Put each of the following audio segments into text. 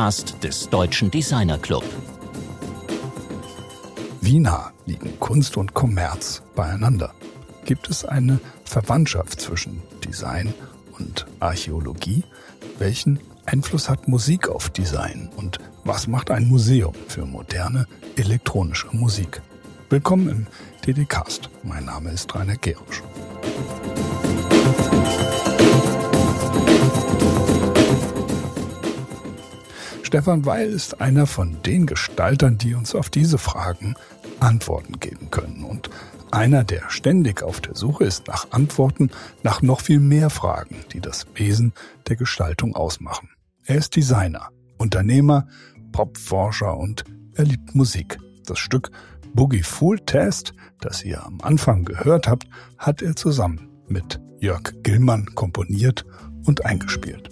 Podcast des Deutschen Designer Club. Wie nah liegen Kunst und Kommerz beieinander? Gibt es eine Verwandtschaft zwischen Design und Archäologie? Welchen Einfluss hat Musik auf Design? Und was macht ein Museum für moderne elektronische Musik? Willkommen im DD-Cast. Mein Name ist Rainer Gerisch. Stefan Weil ist einer von den Gestaltern, die uns auf diese Fragen Antworten geben können und einer, der ständig auf der Suche ist nach Antworten, nach noch viel mehr Fragen, die das Wesen der Gestaltung ausmachen. Er ist Designer, Unternehmer, Popforscher und er liebt Musik. Das Stück Boogie Fool Test, das ihr am Anfang gehört habt, hat er zusammen mit Jörg Gillmann komponiert und eingespielt.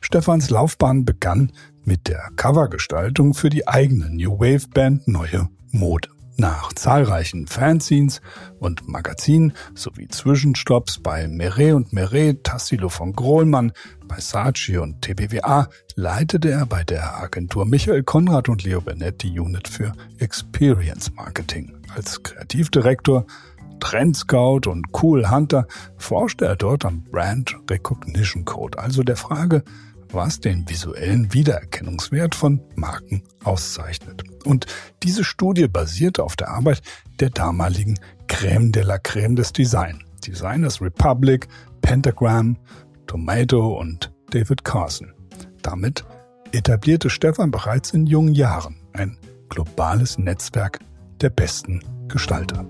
Stefans Laufbahn begann mit der Covergestaltung für die eigene New Wave Band Neue Mode. Nach zahlreichen Fanzines und Magazinen sowie Zwischenstopps bei Meret und Meret, Tassilo von Grohlmann, bei Saatchi und TBWA leitete er bei der Agentur Michael Konrad und Leo Bennett die Unit für Experience Marketing. Als Kreativdirektor Trend Scout und Cool Hunter forschte er dort am Brand Recognition Code, also der Frage, was den visuellen Wiedererkennungswert von Marken auszeichnet. Und diese Studie basierte auf der Arbeit der damaligen Crème de la Crème des Design. Designers Republic, Pentagram, Tomato und David Carson. Damit etablierte Stefan bereits in jungen Jahren ein globales Netzwerk der besten Gestalter.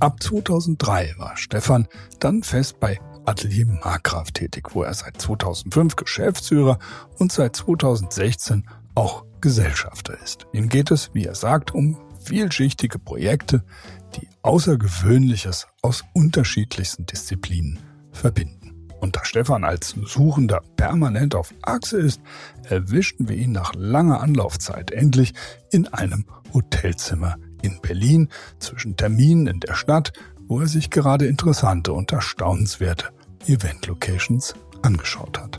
Ab 2003 war Stefan dann fest bei Atelier Markgraf tätig, wo er seit 2005 Geschäftsführer und seit 2016 auch Gesellschafter ist. Ihm geht es, wie er sagt, um vielschichtige Projekte, die Außergewöhnliches aus unterschiedlichsten Disziplinen verbinden. Und da Stefan als Suchender permanent auf Achse ist, erwischten wir ihn nach langer Anlaufzeit endlich in einem Hotelzimmer in Berlin zwischen Terminen in der Stadt, wo er sich gerade interessante und erstaunenswerte Event-Locations angeschaut hat.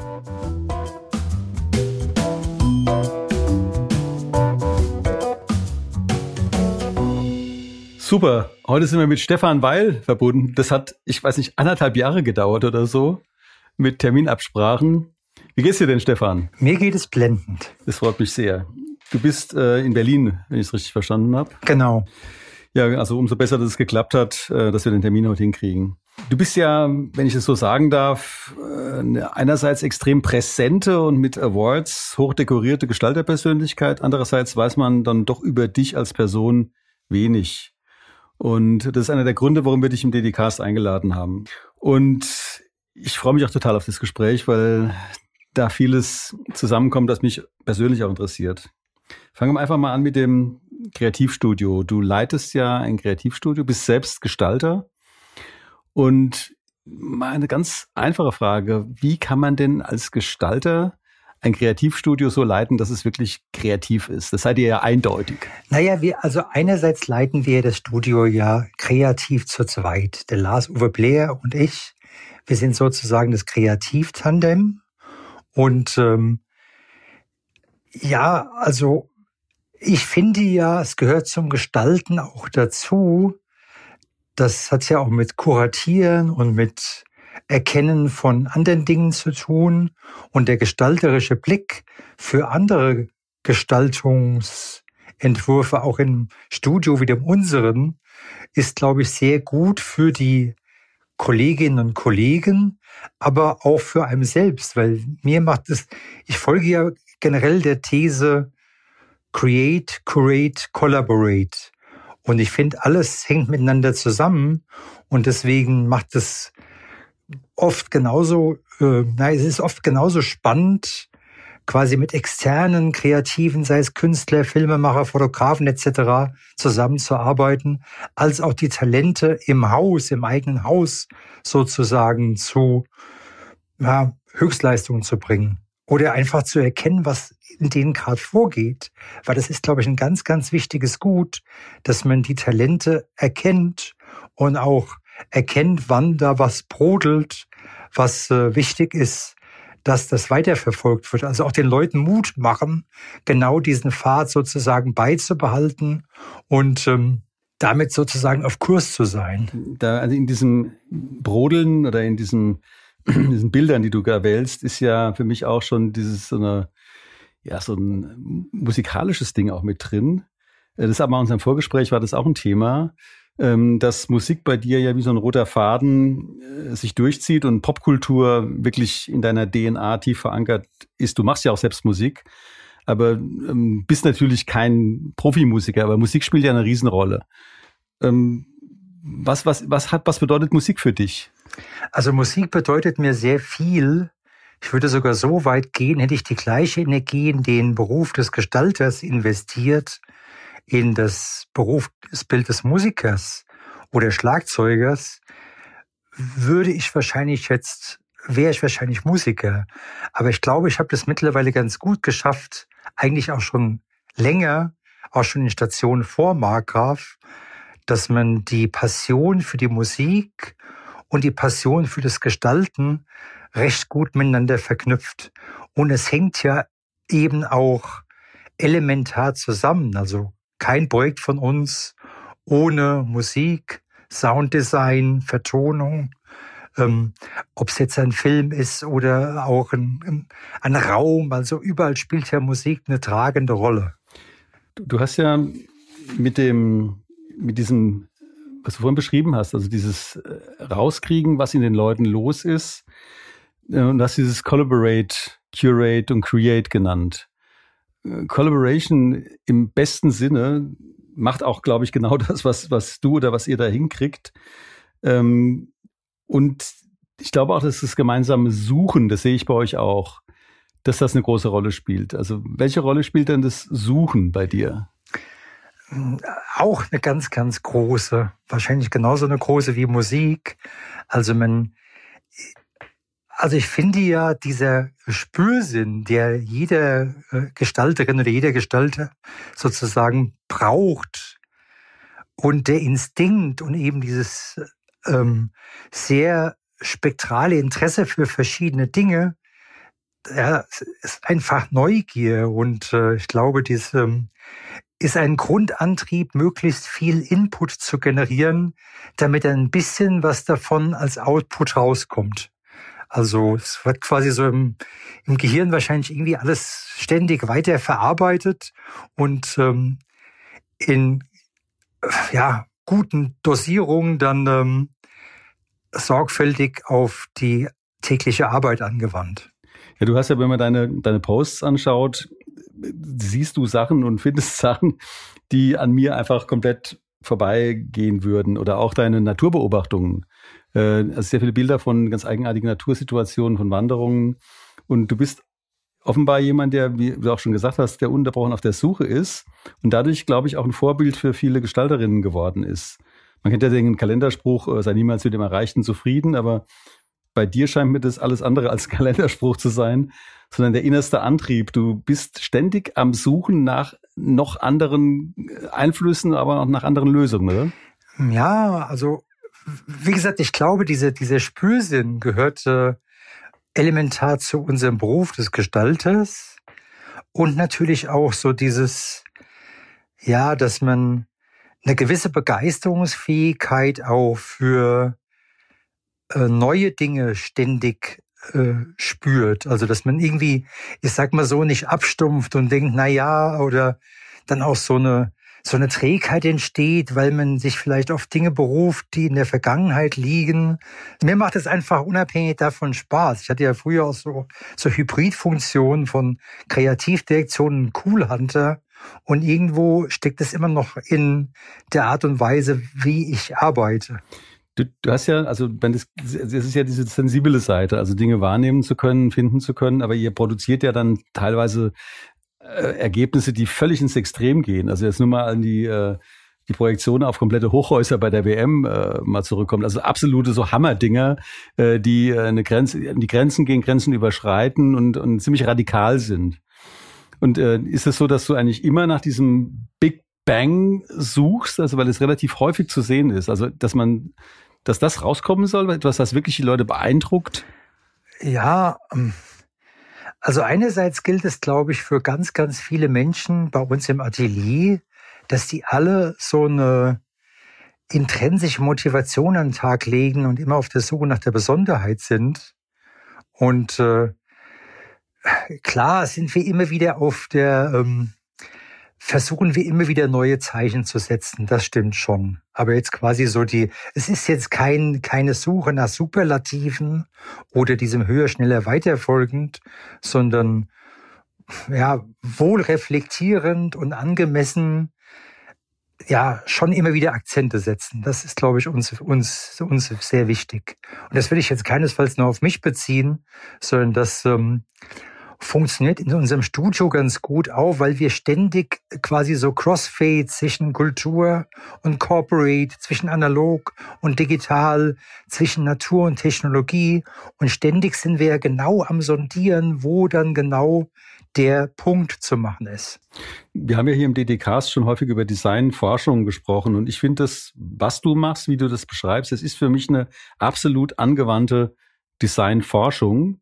Super. Heute sind wir mit Stefan Weil verbunden. Das hat, ich weiß nicht, anderthalb Jahre gedauert oder so mit Terminabsprachen. Wie geht's dir denn, Stefan? Mir geht es blendend. Das freut mich sehr. Du bist äh, in Berlin, wenn ich es richtig verstanden habe. Genau. Ja, also umso besser, dass es geklappt hat, äh, dass wir den Termin heute hinkriegen. Du bist ja, wenn ich es so sagen darf, äh, einerseits extrem präsente und mit Awards hochdekorierte Gestalterpersönlichkeit. Andererseits weiß man dann doch über dich als Person wenig. Und das ist einer der Gründe, warum wir dich im DDCast eingeladen haben. Und ich freue mich auch total auf das Gespräch, weil da vieles zusammenkommt, das mich persönlich auch interessiert. Fangen wir einfach mal an mit dem Kreativstudio. Du leitest ja ein Kreativstudio, bist selbst Gestalter. Und mal eine ganz einfache Frage. Wie kann man denn als Gestalter ein Kreativstudio so leiten, dass es wirklich kreativ ist? Das seid ihr ja eindeutig. Naja, wir, also einerseits leiten wir das Studio ja kreativ zu zweit. Der Lars Uwe Blair und ich. Wir sind sozusagen das Kreativtandem. Und ähm, ja, also ich finde ja, es gehört zum Gestalten auch dazu. Das hat ja auch mit Kuratieren und mit Erkennen von anderen Dingen zu tun. Und der gestalterische Blick für andere Gestaltungsentwürfe, auch im Studio wie dem unseren, ist, glaube ich, sehr gut für die Kolleginnen und Kollegen, aber auch für einen selbst, weil mir macht es, ich folge ja generell der These, Create, Curate, Collaborate. Und ich finde, alles hängt miteinander zusammen und deswegen macht es oft genauso, äh, nein, es ist oft genauso spannend, quasi mit externen Kreativen, sei es Künstler, Filmemacher, Fotografen etc. zusammenzuarbeiten, als auch die Talente im Haus, im eigenen Haus sozusagen zu ja, Höchstleistungen zu bringen. oder einfach zu erkennen, was in denen gerade vorgeht. Weil das ist, glaube ich, ein ganz, ganz wichtiges Gut, dass man die Talente erkennt und auch erkennt, wann da was brodelt, was äh, wichtig ist, dass das weiterverfolgt wird. Also auch den Leuten Mut machen, genau diesen Pfad sozusagen beizubehalten und ähm, damit sozusagen auf Kurs zu sein. Da, also in diesem Brodeln oder in diesem diesen Bildern, die du da wählst, ist ja für mich auch schon dieses so eine, ja, so ein musikalisches Ding auch mit drin. Äh, das aber in unserem Vorgespräch war das auch ein Thema, ähm, dass Musik bei dir ja wie so ein roter Faden äh, sich durchzieht und Popkultur wirklich in deiner DNA tief verankert ist. Du machst ja auch selbst Musik, aber ähm, bist natürlich kein Profimusiker, aber Musik spielt ja eine Riesenrolle. Ähm, was, was, was hat, was bedeutet Musik für dich? Also Musik bedeutet mir sehr viel. Ich würde sogar so weit gehen, hätte ich die gleiche Energie in den Beruf des Gestalters investiert, in das Berufsbild des Musikers oder Schlagzeugers, würde ich wahrscheinlich jetzt, wäre ich wahrscheinlich Musiker. Aber ich glaube, ich habe das mittlerweile ganz gut geschafft, eigentlich auch schon länger, auch schon in Stationen vor Markgraf, dass man die Passion für die Musik und die Passion für das Gestalten recht gut miteinander verknüpft. Und es hängt ja eben auch elementar zusammen. Also kein Projekt von uns ohne Musik, Sounddesign, Vertonung, ähm, ob es jetzt ein Film ist oder auch ein, ein, Raum. Also überall spielt ja Musik eine tragende Rolle. Du hast ja mit dem, mit diesem was du vorhin beschrieben hast, also dieses äh, Rauskriegen, was in den Leuten los ist. Äh, und hast dieses Collaborate, Curate und Create genannt. Collaboration im besten Sinne macht auch, glaube ich, genau das, was, was du oder was ihr da hinkriegt. Ähm, und ich glaube auch, dass das gemeinsame Suchen, das sehe ich bei euch auch, dass das eine große Rolle spielt. Also welche Rolle spielt denn das Suchen bei dir? auch eine ganz, ganz große, wahrscheinlich genauso eine große wie Musik. Also man, also ich finde ja dieser Spürsinn, der jede äh, Gestalterin oder jeder Gestalter sozusagen braucht und der Instinkt und eben dieses ähm, sehr spektrale Interesse für verschiedene Dinge, ja, ist einfach Neugier und äh, ich glaube, diese ist ein Grundantrieb, möglichst viel Input zu generieren, damit ein bisschen was davon als Output rauskommt. Also es wird quasi so im, im Gehirn wahrscheinlich irgendwie alles ständig weiter verarbeitet und ähm, in ja, guten Dosierungen dann ähm, sorgfältig auf die tägliche Arbeit angewandt. Ja, du hast ja, wenn man deine, deine Posts anschaut, siehst du Sachen und findest Sachen, die an mir einfach komplett vorbeigehen würden oder auch deine Naturbeobachtungen. Äh, also sehr viele Bilder von ganz eigenartigen Natursituationen, von Wanderungen. Und du bist offenbar jemand, der, wie du auch schon gesagt hast, der unterbrochen auf der Suche ist und dadurch, glaube ich, auch ein Vorbild für viele Gestalterinnen geworden ist. Man kennt ja den Kalenderspruch, äh, sei niemals mit dem Erreichten zufrieden, aber bei dir scheint mir das alles andere als Kalenderspruch zu sein, sondern der innerste Antrieb. Du bist ständig am Suchen nach noch anderen Einflüssen, aber auch nach anderen Lösungen, oder? Ja, also wie gesagt, ich glaube, diese, dieser Spürsinn gehört äh, elementar zu unserem Beruf des Gestalters und natürlich auch so dieses, ja, dass man eine gewisse Begeisterungsfähigkeit auch für äh, neue Dinge ständig äh, spürt. Also dass man irgendwie, ich sag mal so, nicht abstumpft und denkt, na ja, oder dann auch so eine so eine Trägheit entsteht, weil man sich vielleicht auf Dinge beruft, die in der Vergangenheit liegen. Mir macht es einfach unabhängig davon Spaß. Ich hatte ja früher auch so, so Hybridfunktionen von Kreativdirektion und Cool Hunter. Und irgendwo steckt es immer noch in der Art und Weise, wie ich arbeite. Du, du hast ja, also das, das ist ja diese sensible Seite, also Dinge wahrnehmen zu können, finden zu können, aber ihr produziert ja dann teilweise äh, Ergebnisse, die völlig ins Extrem gehen. Also jetzt nur mal an die äh, die Projektion auf komplette Hochhäuser bei der WM äh, mal zurückkommt. Also absolute so Hammerdinger, äh, die äh, eine Grenze, die Grenzen gegen Grenzen überschreiten und, und ziemlich radikal sind. Und äh, ist es so, dass du eigentlich immer nach diesem Big Bang suchst, also weil es relativ häufig zu sehen ist, also dass man, dass das rauskommen soll, etwas, was wirklich die Leute beeindruckt? Ja, ähm, also einerseits gilt es, glaube ich, für ganz, ganz viele Menschen bei uns im Atelier, dass die alle so eine intrinsische Motivation an den Tag legen und immer auf der Suche nach der Besonderheit sind. Und äh, klar sind wir immer wieder auf der, ähm, versuchen wir immer wieder neue Zeichen zu setzen. Das stimmt schon. Aber jetzt quasi so die, es ist jetzt kein, keine Suche nach Superlativen oder diesem höher, schneller, weiter folgend, sondern ja, wohl reflektierend und angemessen ja, schon immer wieder Akzente setzen. Das ist, glaube ich, uns, uns, uns sehr wichtig. Und das will ich jetzt keinesfalls nur auf mich beziehen, sondern das ähm, funktioniert in unserem Studio ganz gut auch, weil wir ständig quasi so Crossfade zwischen Kultur und Corporate, zwischen analog und digital, zwischen Natur und Technologie und ständig sind wir genau am Sondieren, wo dann genau der Punkt zu machen ist. Wir haben ja hier im DDCast schon häufig über Designforschung gesprochen und ich finde das, was du machst, wie du das beschreibst, das ist für mich eine absolut angewandte Designforschung.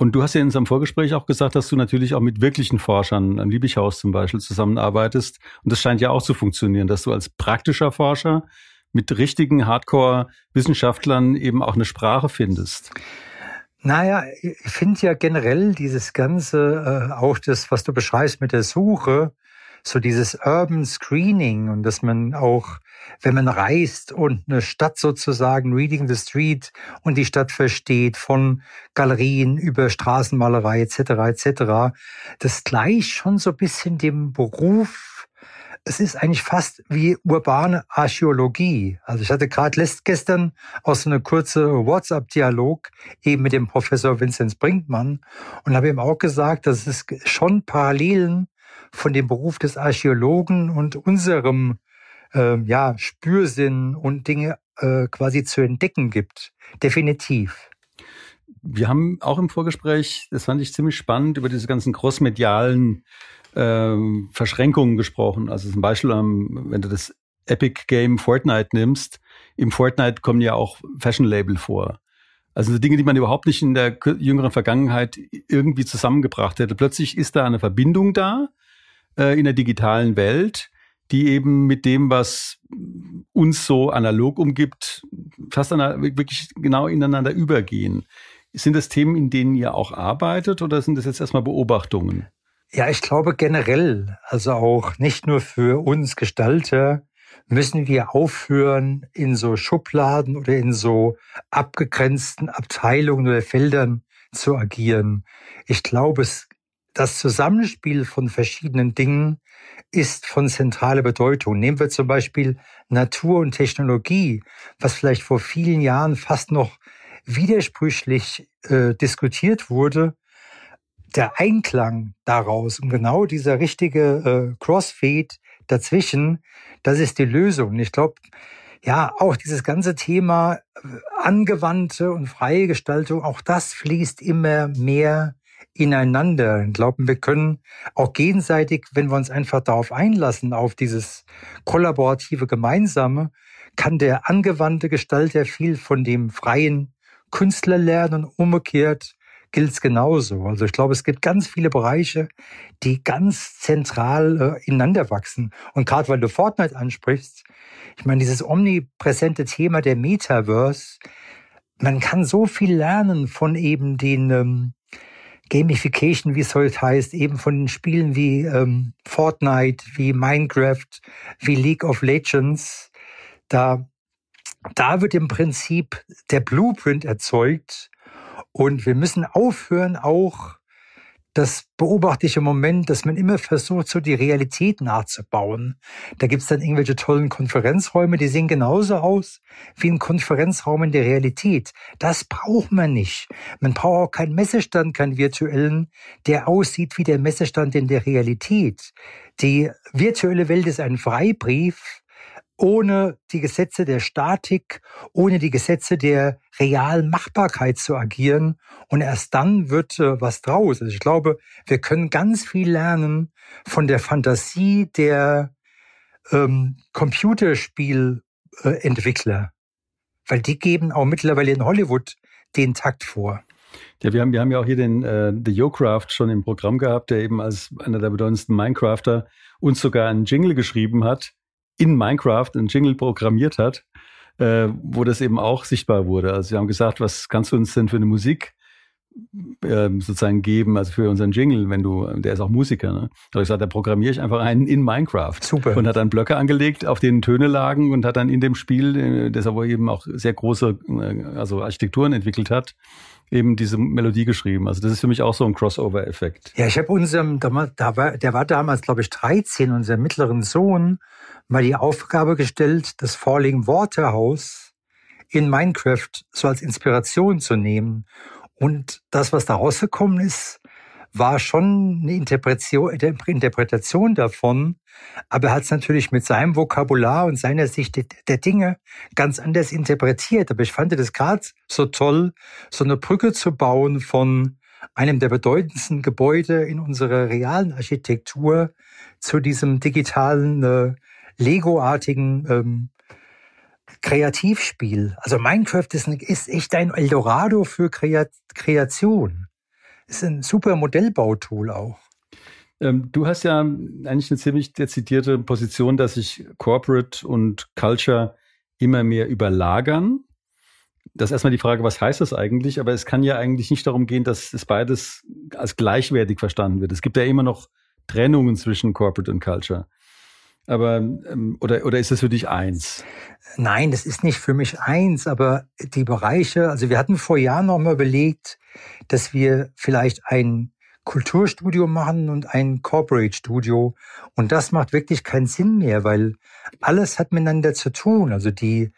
Und du hast ja in unserem Vorgespräch auch gesagt, dass du natürlich auch mit wirklichen Forschern, am Liebighaus zum Beispiel, zusammenarbeitest. Und das scheint ja auch zu funktionieren, dass du als praktischer Forscher mit richtigen Hardcore-Wissenschaftlern eben auch eine Sprache findest. Naja, ich finde ja generell dieses Ganze, äh, auch das, was du beschreibst mit der Suche, so dieses Urban Screening und dass man auch, wenn man reist und eine Stadt sozusagen, Reading the Street und die Stadt versteht, von Galerien über Straßenmalerei etc. etc., das gleicht schon so ein bisschen dem Beruf es ist eigentlich fast wie urbane Archäologie. Also ich hatte gerade gestern auch so eine kurze WhatsApp-Dialog eben mit dem Professor Vinzenz Brinkmann und habe ihm auch gesagt, dass es schon Parallelen von dem Beruf des Archäologen und unserem äh, ja, Spürsinn und Dinge äh, quasi zu entdecken gibt. Definitiv. Wir haben auch im Vorgespräch, das fand ich ziemlich spannend, über diese ganzen crossmedialen ähm, Verschränkungen gesprochen. Also zum Beispiel, wenn du das Epic Game Fortnite nimmst, im Fortnite kommen ja auch Fashion Label vor. Also Dinge, die man überhaupt nicht in der jüngeren Vergangenheit irgendwie zusammengebracht hätte. Plötzlich ist da eine Verbindung da äh, in der digitalen Welt, die eben mit dem, was uns so analog umgibt, fast wirklich genau ineinander übergehen. Sind das Themen, in denen ihr auch arbeitet oder sind das jetzt erstmal Beobachtungen? Ja, ich glaube generell, also auch nicht nur für uns Gestalter, müssen wir aufhören, in so Schubladen oder in so abgegrenzten Abteilungen oder Feldern zu agieren. Ich glaube, das Zusammenspiel von verschiedenen Dingen ist von zentraler Bedeutung. Nehmen wir zum Beispiel Natur und Technologie, was vielleicht vor vielen Jahren fast noch widersprüchlich äh, diskutiert wurde, der Einklang daraus und genau dieser richtige äh, Crossfade dazwischen, das ist die Lösung. Ich glaube, ja, auch dieses ganze Thema äh, angewandte und freie Gestaltung, auch das fließt immer mehr ineinander. Ich glaube, wir können auch gegenseitig, wenn wir uns einfach darauf einlassen, auf dieses kollaborative Gemeinsame, kann der angewandte Gestalter viel von dem freien Künstler lernen und umgekehrt gilt es genauso. Also ich glaube, es gibt ganz viele Bereiche, die ganz zentral äh, ineinander wachsen. Und gerade weil du Fortnite ansprichst, ich meine, dieses omnipräsente Thema der Metaverse, man kann so viel lernen von eben den ähm, Gamification, wie es heute heißt, eben von Spielen wie ähm, Fortnite, wie Minecraft, wie League of Legends. Da, da wird im Prinzip der Blueprint erzeugt, und wir müssen aufhören, auch das beobachtliche Moment, dass man immer versucht, so die Realität nachzubauen. Da gibt's dann irgendwelche tollen Konferenzräume, die sehen genauso aus wie ein Konferenzraum in der Realität. Das braucht man nicht. Man braucht auch keinen Messestand, keinen virtuellen, der aussieht wie der Messestand in der Realität. Die virtuelle Welt ist ein Freibrief, ohne die Gesetze der Statik, ohne die Gesetze der realen Machbarkeit zu agieren. Und erst dann wird äh, was draus. Also ich glaube, wir können ganz viel lernen von der Fantasie der ähm, Computerspielentwickler. Weil die geben auch mittlerweile in Hollywood den Takt vor. Ja, wir haben, wir haben ja auch hier den äh, The Yocraft schon im Programm gehabt, der eben als einer der bedeutendsten Minecrafter uns sogar einen Jingle geschrieben hat, in Minecraft einen Jingle programmiert hat, äh, wo das eben auch sichtbar wurde. Also wir haben gesagt, was kannst du uns denn für eine Musik äh, sozusagen geben, also für unseren Jingle, wenn du, der ist auch Musiker, ne? Da habe ich gesagt, da programmiere ich einfach einen in Minecraft. Super. Und hat dann Blöcke angelegt, auf denen Töne lagen und hat dann in dem Spiel, äh, das aber eben auch sehr große, äh, also Architekturen entwickelt hat, eben diese Melodie geschrieben. Also das ist für mich auch so ein Crossover-Effekt. Ja, ich habe unserem, da war, der war damals, glaube ich, 13, unserem mittleren Sohn, mal die Aufgabe gestellt, das Falling Water in Minecraft so als Inspiration zu nehmen. Und das, was da rausgekommen ist, war schon eine Interpretation, Interpretation davon, aber er hat es natürlich mit seinem Vokabular und seiner Sicht der Dinge ganz anders interpretiert. Aber ich fand das gerade so toll, so eine Brücke zu bauen von einem der bedeutendsten Gebäude in unserer realen Architektur zu diesem digitalen, äh, Lego-artigen ähm, Kreativspiel. Also Minecraft ist, ein, ist echt ein Eldorado für Kreation. Ist ein super Modellbautool auch. Ähm, du hast ja eigentlich eine ziemlich dezidierte Position, dass sich Corporate und Culture immer mehr überlagern. Das ist erstmal die Frage, was heißt das eigentlich? Aber es kann ja eigentlich nicht darum gehen, dass es beides als gleichwertig verstanden wird. Es gibt ja immer noch Trennungen zwischen Corporate und Culture. Aber ähm, oder oder ist das für dich eins? Nein, das ist nicht für mich eins, aber die Bereiche, also wir hatten vor Jahren noch mal überlegt, dass wir vielleicht ein Kulturstudio machen und ein Corporate Studio. Und das macht wirklich keinen Sinn mehr, weil alles hat miteinander zu tun. Also die,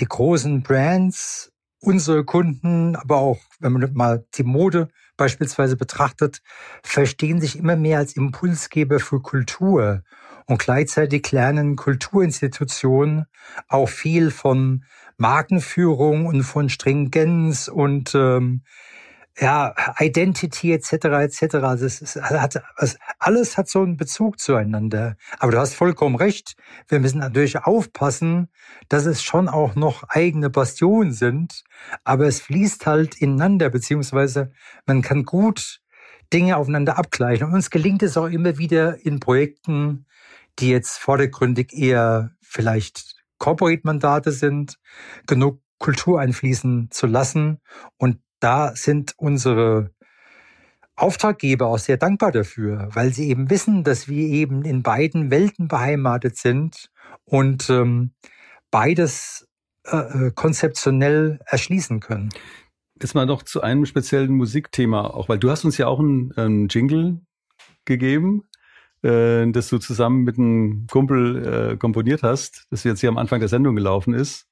die großen Brands, unsere Kunden, aber auch, wenn man mal die Mode beispielsweise betrachtet, verstehen sich immer mehr als Impulsgeber für Kultur. Und gleichzeitig lernen Kulturinstitutionen auch viel von Markenführung und von Stringenz und ähm, ja, Identity etc. etc. Es, es hat, es, alles hat so einen Bezug zueinander. Aber du hast vollkommen recht. Wir müssen natürlich aufpassen, dass es schon auch noch eigene Bastionen sind. Aber es fließt halt ineinander, beziehungsweise man kann gut Dinge aufeinander abgleichen. Und uns gelingt es auch immer wieder in Projekten, die jetzt vordergründig eher vielleicht Corporate-Mandate sind, genug Kultur einfließen zu lassen. Und da sind unsere Auftraggeber auch sehr dankbar dafür, weil sie eben wissen, dass wir eben in beiden Welten beheimatet sind und ähm, beides äh, äh konzeptionell erschließen können. Jetzt mal noch zu einem speziellen Musikthema, auch weil du hast uns ja auch einen, einen Jingle gegeben äh, das du zusammen mit einem Kumpel äh, komponiert hast, das jetzt hier am Anfang der Sendung gelaufen ist.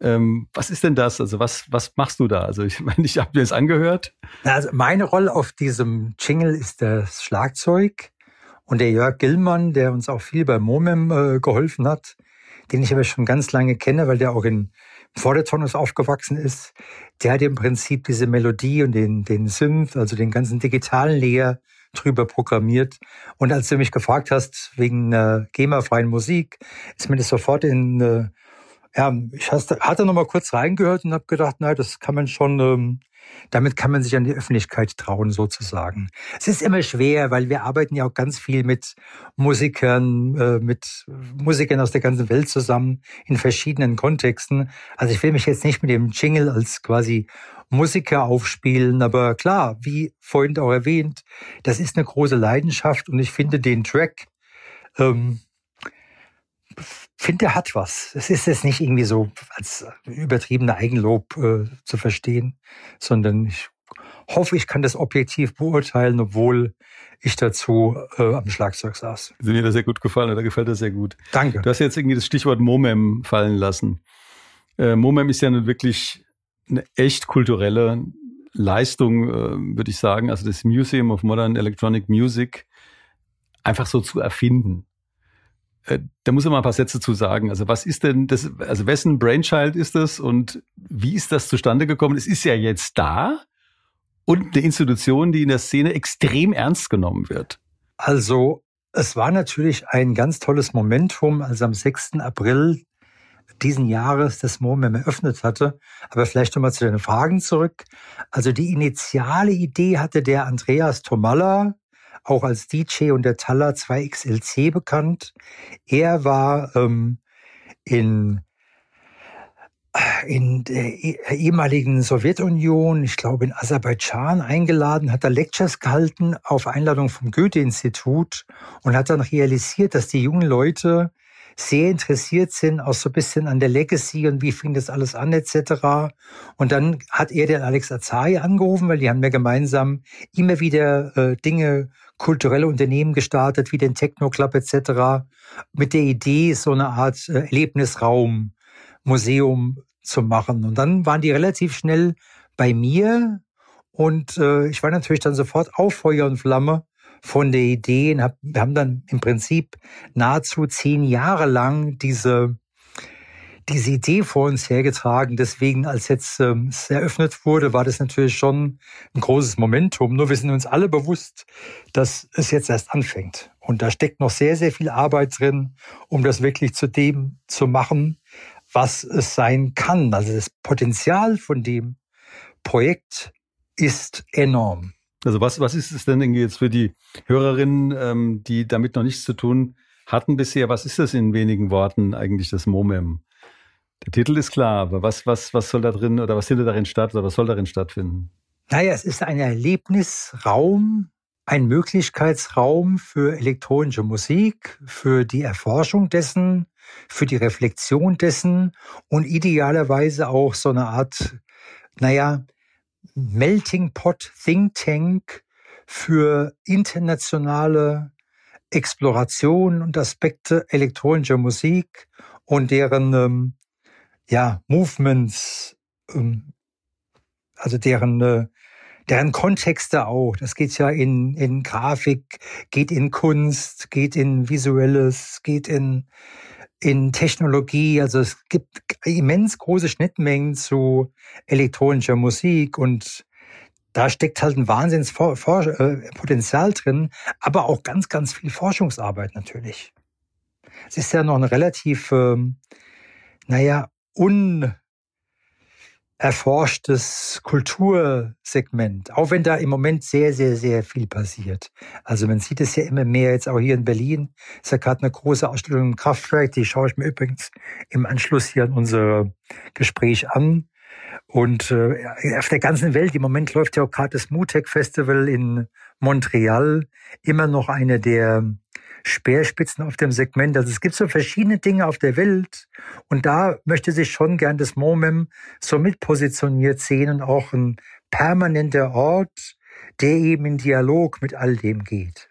Ähm, was ist denn das? Also was, was machst du da? Also ich meine, ich habe mir das angehört. Also meine Rolle auf diesem Jingle ist das Schlagzeug und der Jörg Gillmann, der uns auch viel bei Momem äh, geholfen hat, den ich aber schon ganz lange kenne, weil der auch in Vordertonus aufgewachsen ist, der hat im Prinzip diese Melodie und den, den Synth, also den ganzen digitalen Layer drüber programmiert. Und als du mich gefragt hast, wegen äh, GEMA-freien Musik, ist mir das sofort in, äh, ja, ich hatte noch mal kurz reingehört und habe gedacht, na, das kann man schon ähm, damit kann man sich an die Öffentlichkeit trauen, sozusagen. Es ist immer schwer, weil wir arbeiten ja auch ganz viel mit Musikern, äh, mit Musikern aus der ganzen Welt zusammen in verschiedenen Kontexten. Also ich will mich jetzt nicht mit dem Jingle als quasi Musiker aufspielen, aber klar, wie vorhin auch erwähnt, das ist eine große Leidenschaft und ich finde den Track ähm, finde, er hat was. Es ist jetzt nicht irgendwie so als übertriebene Eigenlob äh, zu verstehen, sondern ich hoffe, ich kann das objektiv beurteilen, obwohl ich dazu äh, am Schlagzeug saß. Also mir das sehr gut gefallen, oder gefällt das sehr gut. Danke. Du hast jetzt irgendwie das Stichwort Momem fallen lassen. Äh, Momem ist ja nun wirklich eine echt kulturelle Leistung, äh, würde ich sagen. Also das Museum of Modern Electronic Music einfach so zu erfinden da muss er mal ein paar Sätze zu sagen. Also was ist denn das, also wessen Brainchild ist das und wie ist das zustande gekommen? Es ist ja jetzt da und eine Institution, die in der Szene extrem ernst genommen wird. Also es war natürlich ein ganz tolles Momentum, als am 6. April diesen Jahres das MoMEM eröffnet hatte. Aber vielleicht nochmal zu den Fragen zurück. Also die initiale Idee hatte der Andreas Tomalla, auch als DJ und der Taller 2XLC bekannt. Er war ähm, in in der e-, ehemaligen Sowjetunion, ich glaube in Aserbaidschan, eingeladen, hat da Lectures gehalten auf Einladung vom Goethe-Institut und hat dann realisiert, dass die jungen Leute sehr interessiert sind, auch so ein bisschen an der Legacy und wie fing das alles an etc. Und dann hat er den Alex Azai angerufen, weil die haben ja gemeinsam immer wieder äh, Dinge, kulturelle Unternehmen gestartet, wie den Techno Club etc. Mit der Idee, so eine Art äh, Erlebnisraum, Museum zu machen. Und dann waren die relativ schnell bei mir und äh, ich war natürlich dann sofort auf Feuer und Flamme von der Idee wir haben dann im Prinzip nahezu zehn Jahre lang diese diese Idee vor uns hergetragen. Deswegen, als jetzt ähm, es eröffnet wurde, war das natürlich schon ein großes Momentum. Nur wir sind uns alle bewusst, dass es jetzt erst anfängt. Und da steckt noch sehr, sehr viel Arbeit drin, um das wirklich zu dem zu machen, was es sein kann. Also das Potenzial von dem Projekt ist enorm. Also was, was ist es denn jetzt für die Hörerinnen, ähm, die damit noch nichts zu tun hatten bisher? Was ist das in wenigen Worten eigentlich, das MOMEM? Der Titel ist klar, aber was, was, was soll da drin oder was findet darin statt oder was soll darin stattfinden? Naja, es ist ein Erlebnisraum, ein Möglichkeitsraum für elektronische Musik, für die Erforschung dessen, für die Reflexion dessen und idealerweise auch so eine Art, naja, Melting Pot Think Tank für internationale Exploration und Aspekte elektronischer Musik und deren ähm, ja, Movements, ähm, also deren äh, deren Kontexte auch. Das geht ja in, in Grafik, geht in Kunst, geht in Visuelles, geht in in Technologie. Also es gibt immens große Schnittmengen zu elektronischer Musik und da steckt halt ein Wahnsinnspotenzial äh, drin, aber auch ganz, ganz viel Forschungsarbeit natürlich. Es ist ja noch ein relativ, ähm, naja, un erforschtes Kultursegment, auch wenn da im Moment sehr, sehr, sehr viel passiert. Also man sieht es ja immer mehr jetzt auch hier in Berlin. Ist ja gerade eine große Ausstellung im Kraftwerk, die schaue ich mir übrigens im Anschluss hier an unser Gespräch an. Und äh, auf der ganzen Welt, im Moment läuft ja auch gerade das Mutec Festival in Montreal, immer noch eine der Speerspitzen auf dem Segment. Also es gibt so verschiedene Dinge auf der Welt und da möchte sich schon gern das MOMEM so mit positioniert sehen und auch ein permanenter Ort, der eben in Dialog mit all dem geht.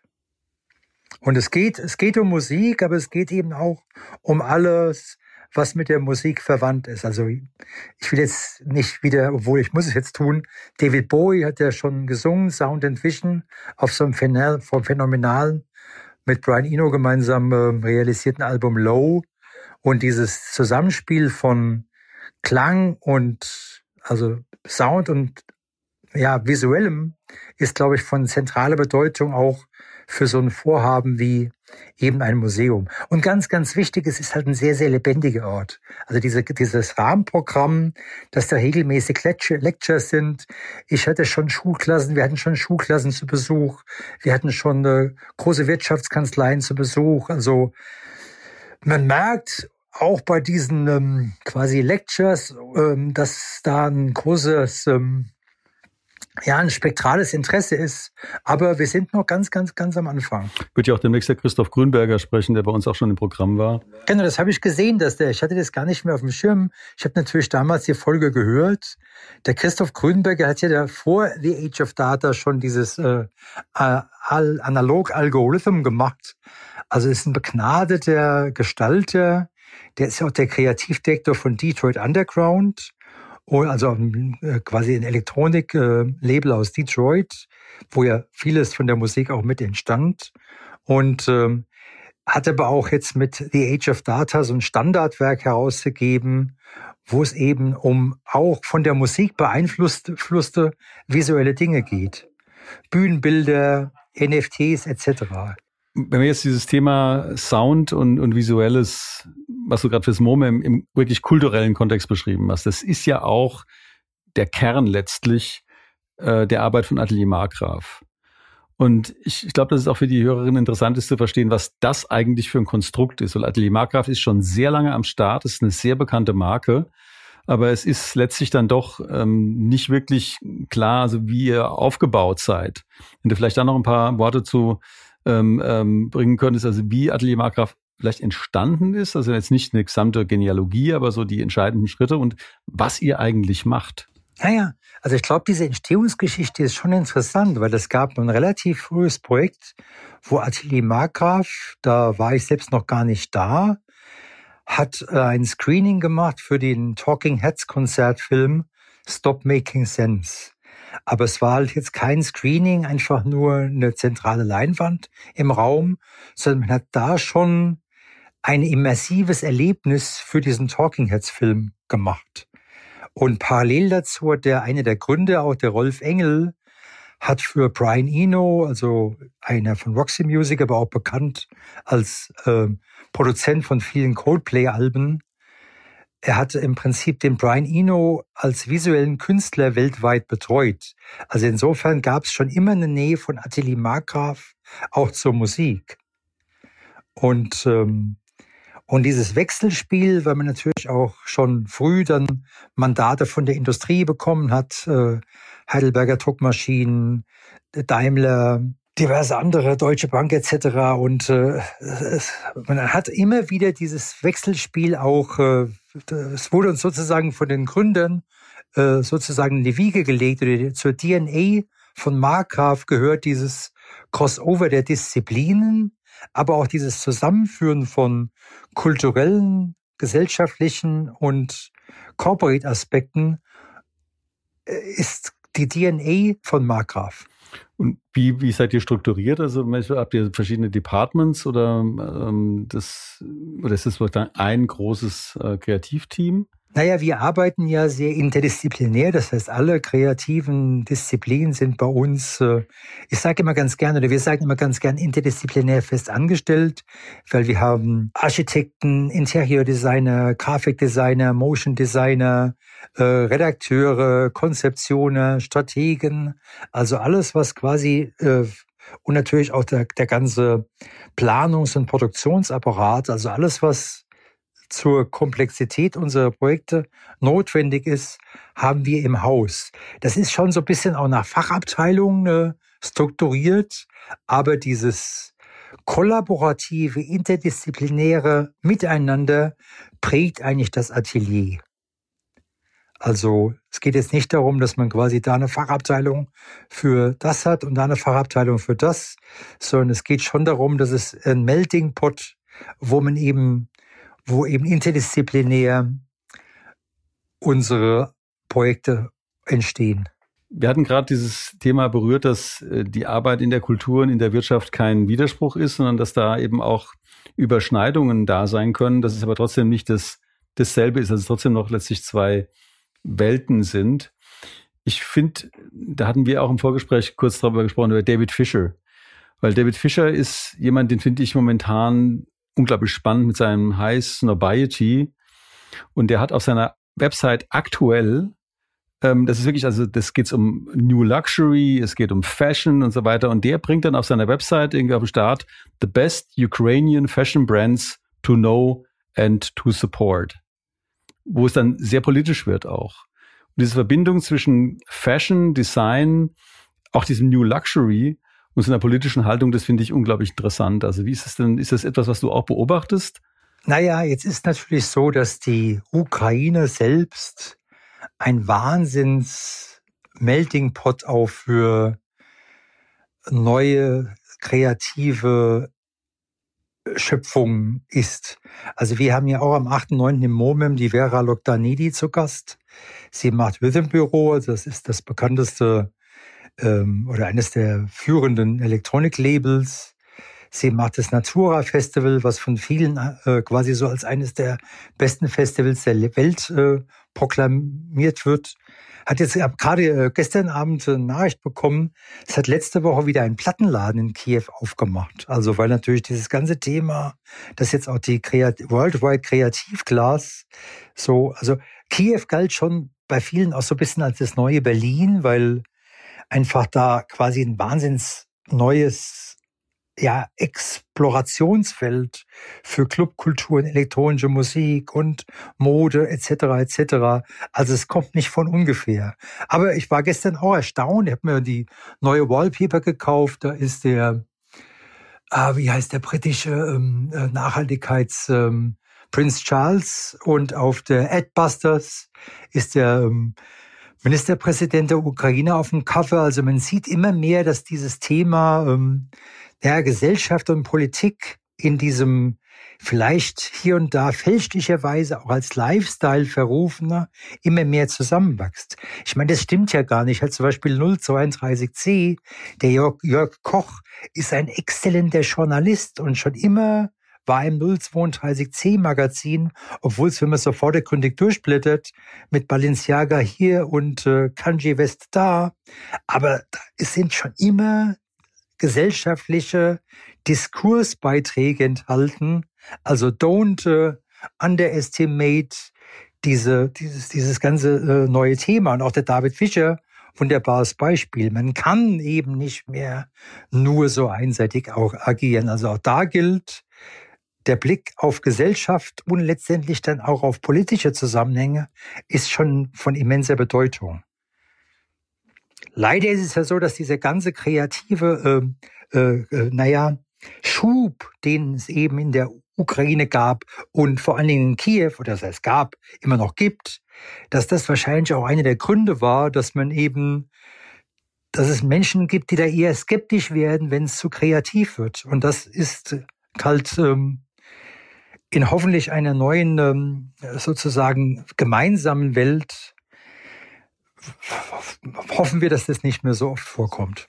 Und es geht, es geht um Musik, aber es geht eben auch um alles, was mit der Musik verwandt ist. Also ich will jetzt nicht wieder, obwohl ich muss es jetzt tun, David Bowie hat ja schon gesungen, Sound and Vision, auf so einem phänomenalen mit Brian Eno gemeinsam äh, realisierten Album Low. Und dieses Zusammenspiel von Klang und also Sound und ja visuellem ist glaube ich von zentraler Bedeutung auch für so ein Vorhaben wie eben ein Museum. Und ganz, ganz wichtig, es ist halt ein sehr, sehr lebendiger Ort. Also diese, dieses Rahmenprogramm, dass da regelmäßig Lectures sind. Ich hatte schon Schulklassen, wir hatten schon Schulklassen zu Besuch. Wir hatten schon äh, große Wirtschaftskanzleien zu Besuch. Also man merkt auch bei diesen ähm, quasi Lectures, ähm, dass da ein großes ähm, ja, ein spektrales Interesse ist. Aber wir sind noch ganz, ganz, ganz am Anfang. Wird ja auch demnächst der Christoph Grünberger sprechen, der bei uns auch schon im Programm war. Genau, das habe ich gesehen, dass der, ich hatte das gar nicht mehr auf dem Schirm. Ich habe natürlich damals die Folge gehört. Der Christoph Grünberger hat ja da vor The Age of Data schon dieses äh, Analog-Algorithm gemacht. Also ist ein begnadeter Gestalter. Der ist ja auch der Kreativdirektor von Detroit Underground also äh, quasi ein Elektronik-Label aus Detroit, wo ja vieles von der Musik auch mit entstand. Und ähm, hat aber auch jetzt mit The Age of Data so ein Standardwerk herausgegeben, wo es eben um auch von der Musik beeinflusste visuelle Dinge geht. Bühnenbilder, NFTs etc. Wenn wir jetzt dieses Thema Sound und, und Visuelles, was du gerade fürs MoMA im, im wirklich kulturellen Kontext beschrieben hast, das ist ja auch der Kern letztlich äh, der Arbeit von Atelier Markgraf. Und ich, ich glaube, das ist auch für die Hörerinnen interessant ist zu verstehen, was das eigentlich für ein Konstrukt ist. Weil Atelier Markgraf ist schon sehr lange am Start, ist eine sehr bekannte Marke. Aber es ist letztlich dann doch ähm, nicht wirklich klar, also wie ihr aufgebaut seid. Wenn du vielleicht da noch ein paar Worte zu ähm, ähm, bringen könntest, also wie Atelier Markgraf vielleicht entstanden ist, also jetzt nicht eine gesamte Genealogie, aber so die entscheidenden Schritte und was ihr eigentlich macht. Naja, also ich glaube, diese Entstehungsgeschichte ist schon interessant, weil es gab ein relativ frühes Projekt, wo Atelier Markgraf, da war ich selbst noch gar nicht da, hat äh, ein Screening gemacht für den Talking Heads Konzertfilm Stop Making Sense. Aber es war halt jetzt kein Screening, einfach nur eine zentrale Leinwand im Raum, sondern man hat da schon ein immersives Erlebnis für diesen Talking Heads Film gemacht. Und parallel dazu hat der eine der Gründer, auch der Rolf Engel, hat für Brian Eno, also einer von Roxy Music, aber auch bekannt als äh, Produzent von vielen Coldplay-Alben, er hatte im Prinzip den Brian Eno als visuellen Künstler weltweit betreut. Also insofern gab es schon immer eine Nähe von Atelier Markgraf auch zur Musik. Und, ähm, und dieses Wechselspiel, weil man natürlich auch schon früh dann Mandate von der Industrie bekommen hat, äh, Heidelberger Druckmaschinen, Daimler, diverse andere, Deutsche Bank etc. Und äh, man hat immer wieder dieses Wechselspiel auch, äh, es wurde uns sozusagen von den Gründern äh, sozusagen in die Wiege gelegt oder zur DNA von Markgraf gehört dieses Crossover der Disziplinen, aber auch dieses Zusammenführen von kulturellen, gesellschaftlichen und Corporate-Aspekten äh, ist die DNA von Markgraf. Und wie, wie seid ihr strukturiert? Also habt ihr verschiedene Departments oder ähm, das oder ist das ein großes äh, Kreativteam? Naja, wir arbeiten ja sehr interdisziplinär. Das heißt, alle kreativen Disziplinen sind bei uns, äh, ich sage immer ganz gerne, oder wir sagen immer ganz gern interdisziplinär fest angestellt, weil wir haben Architekten, Interiordesigner, Grafikdesigner, Motion Designer, äh, Redakteure, Konzeptionen, Strategen, also alles, was quasi äh, und natürlich auch der, der ganze Planungs- und Produktionsapparat, also alles, was zur Komplexität unserer Projekte notwendig ist, haben wir im Haus. Das ist schon so ein bisschen auch nach Fachabteilungen äh, strukturiert, aber dieses kollaborative, interdisziplinäre Miteinander prägt eigentlich das Atelier. Also es geht jetzt nicht darum, dass man quasi da eine Fachabteilung für das hat und da eine Fachabteilung für das, sondern es geht schon darum, dass es ein Melting Pot, wo man eben wo eben interdisziplinär unsere Projekte entstehen. Wir hatten gerade dieses Thema berührt, dass äh, die Arbeit in der Kultur und in der Wirtschaft kein Widerspruch ist, sondern dass da eben auch Überschneidungen da sein können, dass es aber trotzdem nicht das, dasselbe ist, dass es trotzdem noch letztlich zwei Welten sind. Ich finde, da hatten wir auch im Vorgespräch kurz darüber gesprochen, über David Fisher. Weil David Fisher ist jemand, den finde ich momentan unglaublich spannend mit seinem High Snobiety. Und der hat auf seiner Website aktuell, ähm, das ist wirklich, also das geht um New Luxury, es geht um Fashion und so weiter. Und der bringt dann auf seiner Website irgendwie auf den Start The Best Ukrainian Fashion Brands to Know and to Support. Wo es dann sehr politisch wird auch. Und diese Verbindung zwischen Fashion, Design, auch diesem New Luxury, und einer politischen Haltung, das finde ich unglaublich interessant. Also wie ist es denn, ist das etwas, was du auch beobachtest? Naja, jetzt ist natürlich so, dass die Ukraine selbst ein Wahnsinns Melting Pot auch für neue kreative Schöpfungen ist. Also wir haben ja auch am 8.9. im MOMEM die Vera Lokdanidi zu Gast. Sie macht Rhythm Büro, das ist das bekannteste ähm, oder eines der führenden Elektroniklabels. Sie macht das Natura Festival, was von vielen äh, quasi so als eines der besten Festivals der Welt äh, proklamiert wird. Hat jetzt gerade äh, gestern Abend eine Nachricht bekommen, es hat letzte Woche wieder einen Plattenladen in Kiew aufgemacht. Also weil natürlich dieses ganze Thema, das jetzt auch die Kreat Worldwide Kreativglas so, also Kiew galt schon bei vielen auch so ein bisschen als das neue Berlin, weil einfach da quasi ein wahnsinns neues ja, Explorationsfeld für Clubkulturen, elektronische Musik und Mode etc. etc. Also es kommt nicht von ungefähr. Aber ich war gestern auch erstaunt. Ich habe mir die neue Wallpaper gekauft. Da ist der, ah, wie heißt der britische ähm, äh, Nachhaltigkeits ähm, Prince Charles und auf der Adbusters ist der ähm, Ministerpräsident der Ukraine auf dem Cover. Also man sieht immer mehr, dass dieses Thema ähm, ja, Gesellschaft und Politik in diesem vielleicht hier und da fälschlicherweise auch als Lifestyle verrufener immer mehr zusammenwächst. Ich meine, das stimmt ja gar nicht. Halt zum Beispiel 032c, der Jörg, Jörg Koch ist ein exzellenter Journalist und schon immer war im 032c Magazin, obwohl es, wenn man so vordergründig durchblättert, mit Balenciaga hier und äh, Kanji West da, aber es sind schon immer gesellschaftliche Diskursbeiträge enthalten. Also don't uh, underestimate diese, dieses, dieses ganze äh, neue Thema. Und auch der David Fischer, wunderbares Beispiel. Man kann eben nicht mehr nur so einseitig auch agieren. Also auch da gilt der Blick auf Gesellschaft und letztendlich dann auch auf politische Zusammenhänge ist schon von immenser Bedeutung. Leider ist es ja so, dass diese ganze kreative, äh, äh, äh, naja, Schub, den es eben in der Ukraine gab und vor allen Dingen in Kiew, oder heißt gab, immer noch gibt, dass das wahrscheinlich auch einer der Gründe war, dass man eben, dass es Menschen gibt, die da eher skeptisch werden, wenn es zu kreativ wird. Und das ist halt ähm, in hoffentlich einer neuen, ähm, sozusagen gemeinsamen Welt hoffen wir, dass das nicht mehr so oft vorkommt.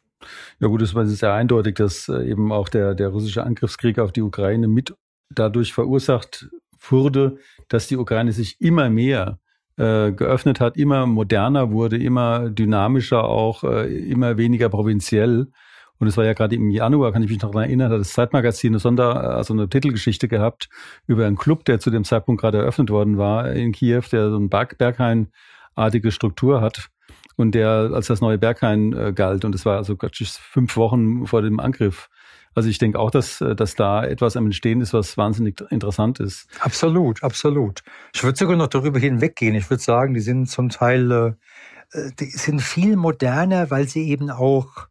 Ja gut, es ist sehr eindeutig, dass äh, eben auch der, der russische Angriffskrieg auf die Ukraine mit dadurch verursacht wurde, dass die Ukraine sich immer mehr äh, geöffnet hat, immer moderner wurde, immer dynamischer auch, äh, immer weniger provinziell. Und es war ja gerade im Januar, kann ich mich noch daran erinnern, hat das Zeitmagazin eine Sonder, also eine Titelgeschichte gehabt über einen Club, der zu dem Zeitpunkt gerade eröffnet worden war in Kiew, der so ein Berg, Berghain artige Struktur hat und der als das neue Berghain äh, galt. Und es war also fünf Wochen vor dem Angriff. Also ich denke auch, dass, äh, dass da etwas am Entstehen ist, was wahnsinnig interessant ist. Absolut, absolut. Ich würde sogar noch darüber hinweggehen. Ich würde sagen, die sind zum Teil, äh, äh, die sind viel moderner, weil sie eben auch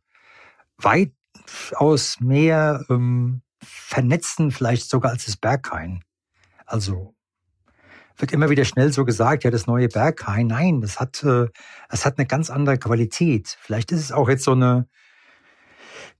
weitaus mehr ähm, vernetzen, vielleicht sogar als das Berghain. Also wird immer wieder schnell so gesagt, ja, das neue Berghain. Nein, das hat, äh, das hat eine ganz andere Qualität. Vielleicht ist es auch jetzt so eine,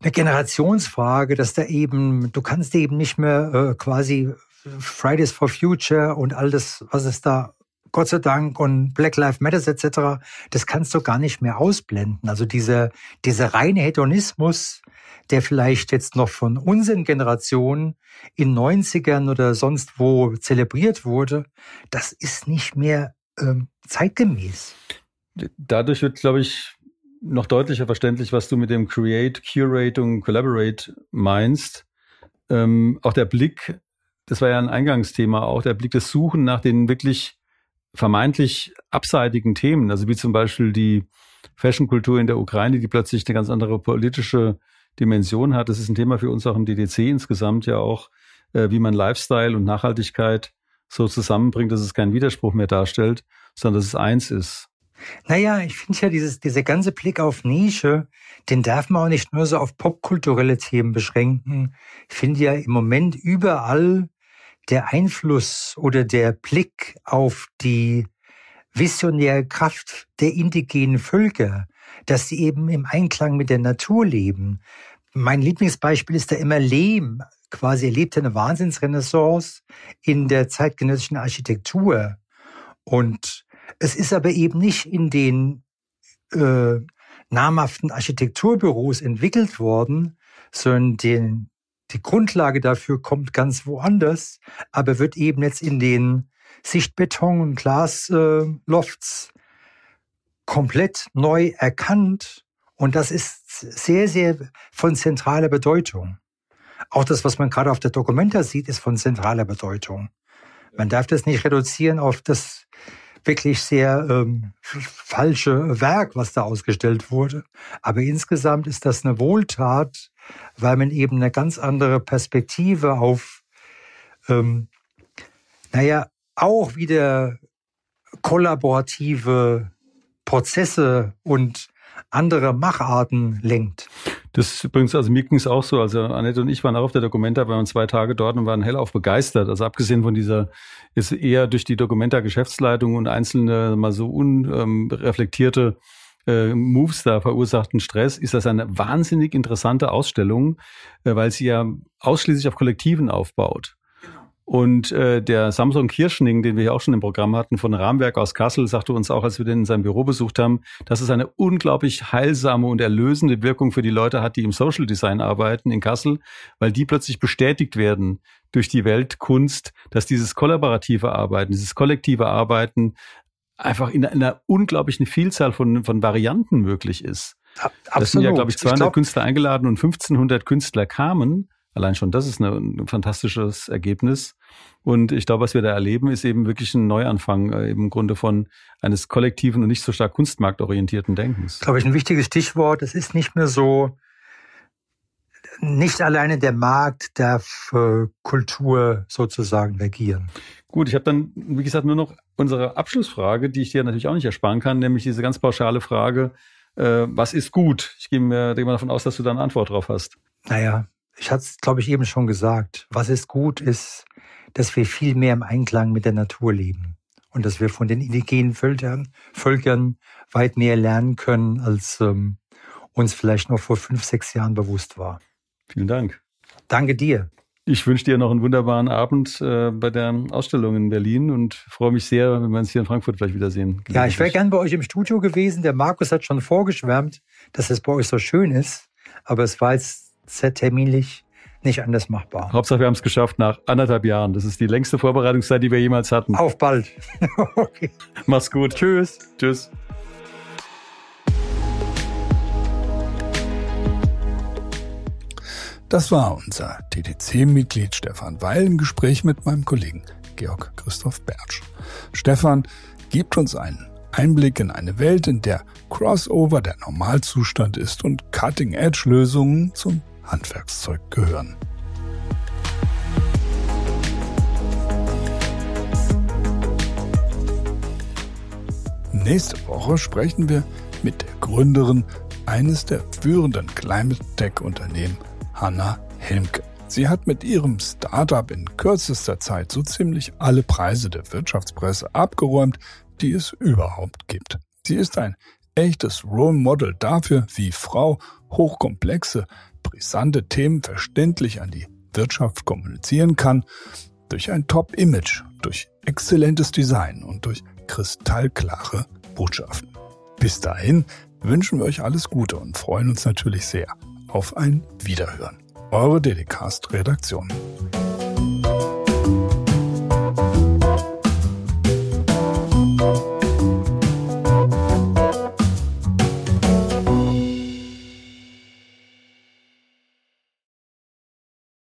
eine Generationsfrage, dass da eben, du kannst eben nicht mehr äh, quasi Fridays for Future und all das, was es da Gott sei Dank und Black Lives Matters etc., das kannst du gar nicht mehr ausblenden. Also diese, dieser reine Hedonismus, der vielleicht jetzt noch von unseren Generationen in 90ern oder sonst wo zelebriert wurde, das ist nicht mehr ähm, zeitgemäß. Dadurch wird, glaube ich, noch deutlicher verständlich, was du mit dem Create, Curate und Collaborate meinst. Ähm, auch der Blick, das war ja ein Eingangsthema, auch der Blick des Suchen nach den wirklich vermeintlich abseitigen Themen, also wie zum Beispiel die Fashionkultur in der Ukraine, die plötzlich eine ganz andere politische Dimension hat. Das ist ein Thema für uns auch im DDC insgesamt ja auch, äh, wie man Lifestyle und Nachhaltigkeit so zusammenbringt, dass es keinen Widerspruch mehr darstellt, sondern dass es eins ist. Naja, ich finde ja, dieses, dieser ganze Blick auf Nische, den darf man auch nicht nur so auf popkulturelle Themen beschränken. Ich finde ja im Moment überall der Einfluss oder der Blick auf die visionäre Kraft der indigenen Völker, dass sie eben im Einklang mit der Natur leben. Mein Lieblingsbeispiel ist da immer Lehm. Quasi erlebte eine Wahnsinnsrenaissance in der zeitgenössischen Architektur. Und es ist aber eben nicht in den äh, namhaften Architekturbüros entwickelt worden, sondern den die Grundlage dafür kommt ganz woanders, aber wird eben jetzt in den Sichtbeton- und Glaslofts äh, komplett neu erkannt. Und das ist sehr, sehr von zentraler Bedeutung. Auch das, was man gerade auf der Dokumenta sieht, ist von zentraler Bedeutung. Man darf das nicht reduzieren auf das wirklich sehr ähm, falsche Werk, was da ausgestellt wurde. Aber insgesamt ist das eine Wohltat, weil man eben eine ganz andere Perspektive auf, ähm, naja, auch wieder kollaborative Prozesse und andere Macharten lenkt. Das ist übrigens, also mir ging es auch so. Also Annette und ich waren auch auf der Dokumenta, wir waren zwei Tage dort und waren hellauf begeistert. Also abgesehen von dieser, ist eher durch die Dokumenta Geschäftsleitung und einzelne mal so unreflektierte äh, Moves da verursachten Stress, ist das eine wahnsinnig interessante Ausstellung, äh, weil sie ja ausschließlich auf Kollektiven aufbaut. Und äh, der Samson Kirschning, den wir hier auch schon im Programm hatten, von Rahmenwerk aus Kassel, sagte uns auch, als wir den in seinem Büro besucht haben, dass es eine unglaublich heilsame und erlösende Wirkung für die Leute hat, die im Social Design arbeiten in Kassel, weil die plötzlich bestätigt werden durch die Weltkunst, dass dieses kollaborative Arbeiten, dieses kollektive Arbeiten einfach in einer unglaublichen Vielzahl von, von Varianten möglich ist. Absolut. Das sind ja, glaube ich, 200 ich glaub, Künstler eingeladen und 1500 Künstler kamen. Allein schon das ist ein fantastisches Ergebnis. Und ich glaube, was wir da erleben, ist eben wirklich ein Neuanfang äh, im Grunde von eines kollektiven und nicht so stark kunstmarktorientierten Denkens. Glaube ich, ein wichtiges Stichwort. Es ist nicht mehr so, nicht alleine der Markt darf äh, Kultur sozusagen regieren. Gut, ich habe dann, wie gesagt, nur noch unsere Abschlussfrage, die ich dir natürlich auch nicht ersparen kann, nämlich diese ganz pauschale Frage, äh, was ist gut? Ich gehe mir, gehe mal davon aus, dass du da eine Antwort drauf hast. Naja, ich hatte es, glaube ich, eben schon gesagt. Was ist gut, ist, dass wir viel mehr im Einklang mit der Natur leben und dass wir von den indigenen Völkern, Völkern weit mehr lernen können, als ähm, uns vielleicht noch vor fünf, sechs Jahren bewusst war. Vielen Dank. Danke dir. Ich wünsche dir noch einen wunderbaren Abend äh, bei der Ausstellung in Berlin und freue mich sehr, wenn wir uns hier in Frankfurt vielleicht wiedersehen. Ja, ich wäre gern bei euch im Studio gewesen. Der Markus hat schon vorgeschwärmt, dass es bei euch so schön ist. Aber es war jetzt sehr terminlich nicht anders machbar. Hauptsache, wir haben es geschafft nach anderthalb Jahren. Das ist die längste Vorbereitungszeit, die wir jemals hatten. Auf bald. okay. Mach's gut. Tschüss. Tschüss. Das war unser TTC-Mitglied Stefan Weil im Gespräch mit meinem Kollegen Georg Christoph Bertsch. Stefan gibt uns einen Einblick in eine Welt, in der Crossover der Normalzustand ist und Cutting-Edge-Lösungen zum Handwerkszeug gehören. Nächste Woche sprechen wir mit der Gründerin eines der führenden Climate Tech Unternehmen, Hanna Helmke. Sie hat mit ihrem Startup in kürzester Zeit so ziemlich alle Preise der Wirtschaftspresse abgeräumt, die es überhaupt gibt. Sie ist ein echtes Role Model dafür, wie Frau hochkomplexe brisante Themen verständlich an die Wirtschaft kommunizieren kann, durch ein Top-Image, durch exzellentes Design und durch kristallklare Botschaften. Bis dahin wünschen wir euch alles Gute und freuen uns natürlich sehr auf ein Wiederhören. Eure Dedicast Redaktion.